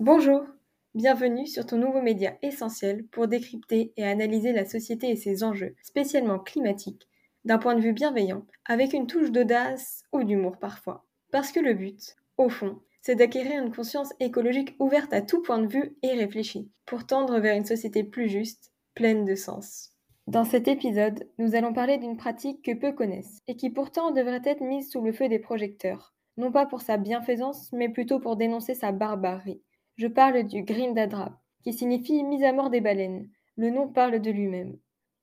Bonjour, bienvenue sur ton nouveau média essentiel pour décrypter et analyser la société et ses enjeux, spécialement climatiques, d'un point de vue bienveillant, avec une touche d'audace ou d'humour parfois. Parce que le but, au fond, c'est d'acquérir une conscience écologique ouverte à tout point de vue et réfléchie, pour tendre vers une société plus juste, pleine de sens. Dans cet épisode, nous allons parler d'une pratique que peu connaissent et qui pourtant devrait être mise sous le feu des projecteurs, non pas pour sa bienfaisance, mais plutôt pour dénoncer sa barbarie. Je parle du Grindadra, qui signifie mise à mort des baleines. Le nom parle de lui-même.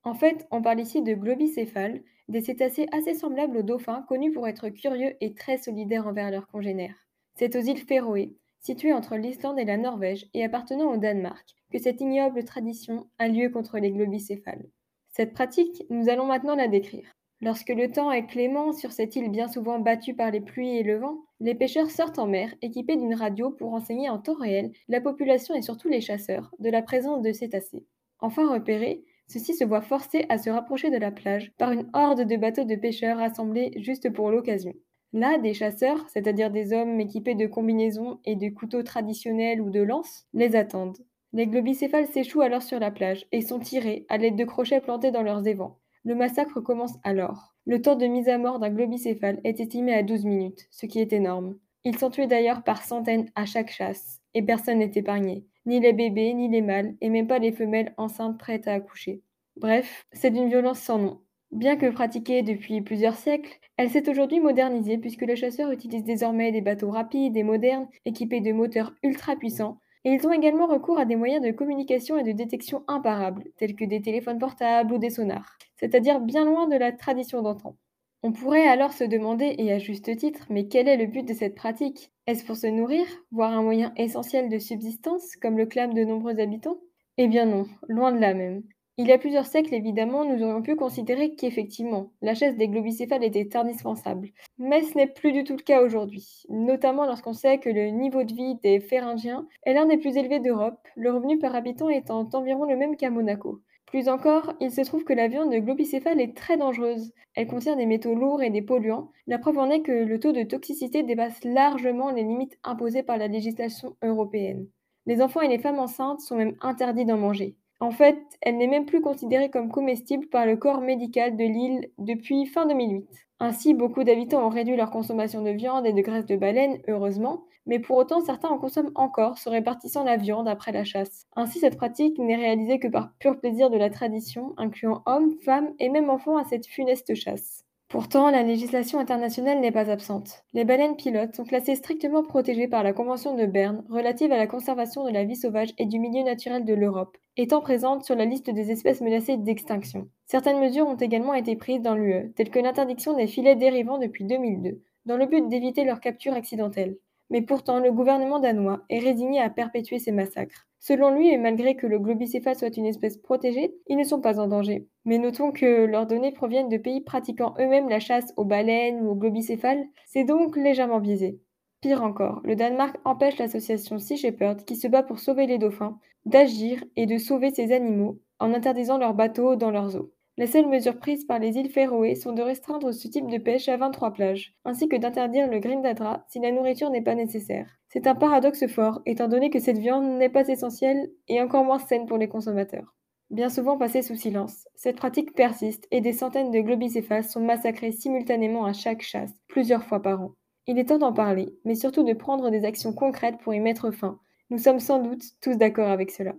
En fait, on parle ici de globicéphales, des cétacés assez semblables aux dauphins, connus pour être curieux et très solidaires envers leurs congénères. C'est aux îles Féroé, situées entre l'Islande et la Norvège et appartenant au Danemark, que cette ignoble tradition a lieu contre les globicéphales. Cette pratique, nous allons maintenant la décrire. Lorsque le temps est clément sur cette île bien souvent battue par les pluies et le vent, les pêcheurs sortent en mer équipés d'une radio pour enseigner en temps réel la population et surtout les chasseurs de la présence de cétacés. Enfin repérés, ceux-ci se voient forcés à se rapprocher de la plage par une horde de bateaux de pêcheurs assemblés juste pour l'occasion. Là, des chasseurs, c'est-à-dire des hommes équipés de combinaisons et de couteaux traditionnels ou de lances, les attendent. Les globicéphales s'échouent alors sur la plage et sont tirés à l'aide de crochets plantés dans leurs évents. Le massacre commence alors. Le temps de mise à mort d'un globicéphale est estimé à 12 minutes, ce qui est énorme. Ils sont tués d'ailleurs par centaines à chaque chasse, et personne n'est épargné, ni les bébés, ni les mâles, et même pas les femelles enceintes prêtes à accoucher. Bref, c'est d'une violence sans nom. Bien que pratiquée depuis plusieurs siècles, elle s'est aujourd'hui modernisée puisque les chasseurs utilisent désormais des bateaux rapides et modernes équipés de moteurs ultra puissants et ils ont également recours à des moyens de communication et de détection imparables, tels que des téléphones portables ou des sonars, c'est-à-dire bien loin de la tradition d'antan. On pourrait alors se demander, et à juste titre, mais quel est le but de cette pratique? Est-ce pour se nourrir, voire un moyen essentiel de subsistance, comme le clament de nombreux habitants? Eh bien non, loin de là même. Il y a plusieurs siècles, évidemment, nous aurions pu considérer qu'effectivement, la chasse des globicéphales était indispensable. Mais ce n'est plus du tout le cas aujourd'hui, notamment lorsqu'on sait que le niveau de vie des Féringiens est l'un des plus élevés d'Europe, le revenu par habitant étant environ le même qu'à Monaco. Plus encore, il se trouve que la viande de globicéphale est très dangereuse. Elle contient des métaux lourds et des polluants. La preuve en est que le taux de toxicité dépasse largement les limites imposées par la législation européenne. Les enfants et les femmes enceintes sont même interdits d'en manger. En fait, elle n'est même plus considérée comme comestible par le corps médical de l'île depuis fin 2008. Ainsi, beaucoup d'habitants ont réduit leur consommation de viande et de graisse de baleine, heureusement, mais pour autant certains en consomment encore, se répartissant la viande après la chasse. Ainsi, cette pratique n'est réalisée que par pur plaisir de la tradition, incluant hommes, femmes et même enfants à cette funeste chasse. Pourtant, la législation internationale n'est pas absente. Les baleines pilotes sont classées strictement protégées par la Convention de Berne relative à la conservation de la vie sauvage et du milieu naturel de l'Europe, étant présentes sur la liste des espèces menacées d'extinction. Certaines mesures ont également été prises dans l'UE, telles que l'interdiction des filets dérivants depuis 2002, dans le but d'éviter leur capture accidentelle. Mais pourtant, le gouvernement danois est résigné à perpétuer ces massacres. Selon lui, et malgré que le globicéphale soit une espèce protégée, ils ne sont pas en danger. Mais notons que leurs données proviennent de pays pratiquant eux-mêmes la chasse aux baleines ou aux globicéphales, c'est donc légèrement biaisé. Pire encore, le Danemark empêche l'association Sea Shepherd, qui se bat pour sauver les dauphins, d'agir et de sauver ces animaux en interdisant leurs bateaux dans leurs eaux. Les seules mesures prises par les îles Féroé sont de restreindre ce type de pêche à 23 plages, ainsi que d'interdire le grindadra si la nourriture n'est pas nécessaire. C'est un paradoxe fort, étant donné que cette viande n'est pas essentielle et encore moins saine pour les consommateurs. Bien souvent passée sous silence, cette pratique persiste et des centaines de globicéphales sont massacrés simultanément à chaque chasse, plusieurs fois par an. Il est temps d'en parler, mais surtout de prendre des actions concrètes pour y mettre fin. Nous sommes sans doute tous d'accord avec cela.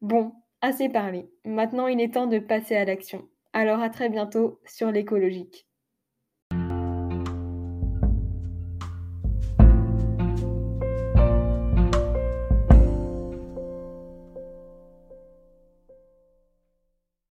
Bon, Assez parlé. Maintenant, il est temps de passer à l'action. Alors à très bientôt sur l'écologique.